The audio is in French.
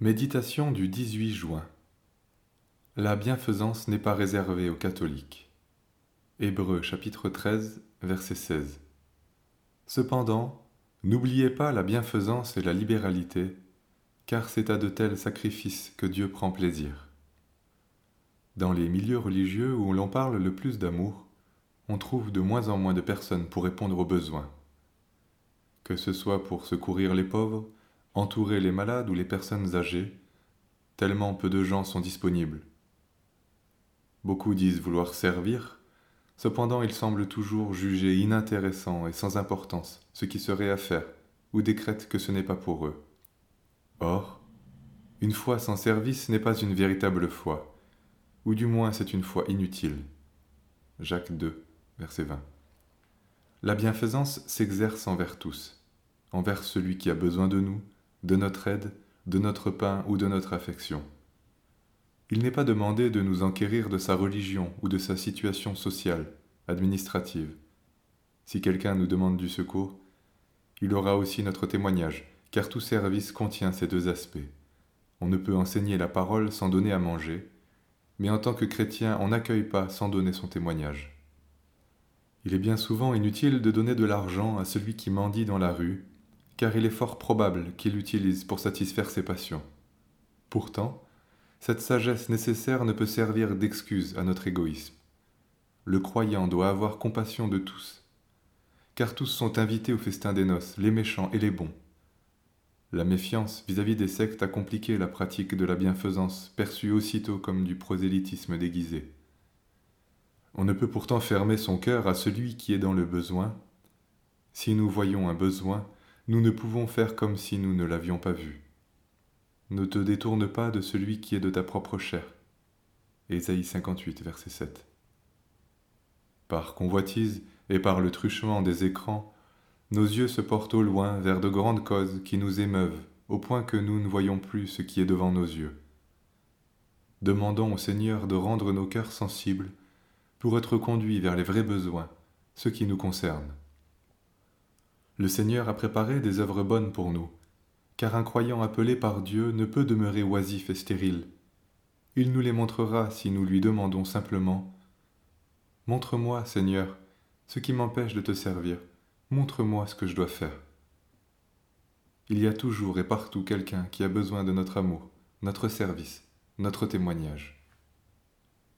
Méditation du 18 juin. La bienfaisance n'est pas réservée aux catholiques. Hébreux chapitre 13, verset 16. Cependant, n'oubliez pas la bienfaisance et la libéralité, car c'est à de tels sacrifices que Dieu prend plaisir. Dans les milieux religieux où l'on parle le plus d'amour, on trouve de moins en moins de personnes pour répondre aux besoins. Que ce soit pour secourir les pauvres, entourer les malades ou les personnes âgées, tellement peu de gens sont disponibles. Beaucoup disent vouloir servir, cependant ils semblent toujours juger inintéressant et sans importance ce qui serait à faire, ou décrètent que ce n'est pas pour eux. Or, une foi sans service n'est pas une véritable foi, ou du moins c'est une foi inutile. Jacques 2, verset 20. La bienfaisance s'exerce envers tous, envers celui qui a besoin de nous, de notre aide, de notre pain ou de notre affection. Il n'est pas demandé de nous enquérir de sa religion ou de sa situation sociale, administrative. Si quelqu'un nous demande du secours, il aura aussi notre témoignage, car tout service contient ces deux aspects. On ne peut enseigner la parole sans donner à manger, mais en tant que chrétien, on n'accueille pas sans donner son témoignage. Il est bien souvent inutile de donner de l'argent à celui qui mendie dans la rue car il est fort probable qu'il l'utilise pour satisfaire ses passions. Pourtant, cette sagesse nécessaire ne peut servir d'excuse à notre égoïsme. Le croyant doit avoir compassion de tous, car tous sont invités au festin des noces, les méchants et les bons. La méfiance vis-à-vis des sectes a compliqué la pratique de la bienfaisance, perçue aussitôt comme du prosélytisme déguisé. On ne peut pourtant fermer son cœur à celui qui est dans le besoin. Si nous voyons un besoin, nous ne pouvons faire comme si nous ne l'avions pas vu. Ne te détourne pas de celui qui est de ta propre chair. Ésaïe 58, verset 7. Par convoitise et par le truchement des écrans, nos yeux se portent au loin vers de grandes causes qui nous émeuvent, au point que nous ne voyons plus ce qui est devant nos yeux. Demandons au Seigneur de rendre nos cœurs sensibles pour être conduits vers les vrais besoins, ceux qui nous concernent. Le Seigneur a préparé des œuvres bonnes pour nous, car un croyant appelé par Dieu ne peut demeurer oisif et stérile. Il nous les montrera si nous lui demandons simplement Montre-moi, Seigneur, ce qui m'empêche de te servir, montre-moi ce que je dois faire. Il y a toujours et partout quelqu'un qui a besoin de notre amour, notre service, notre témoignage.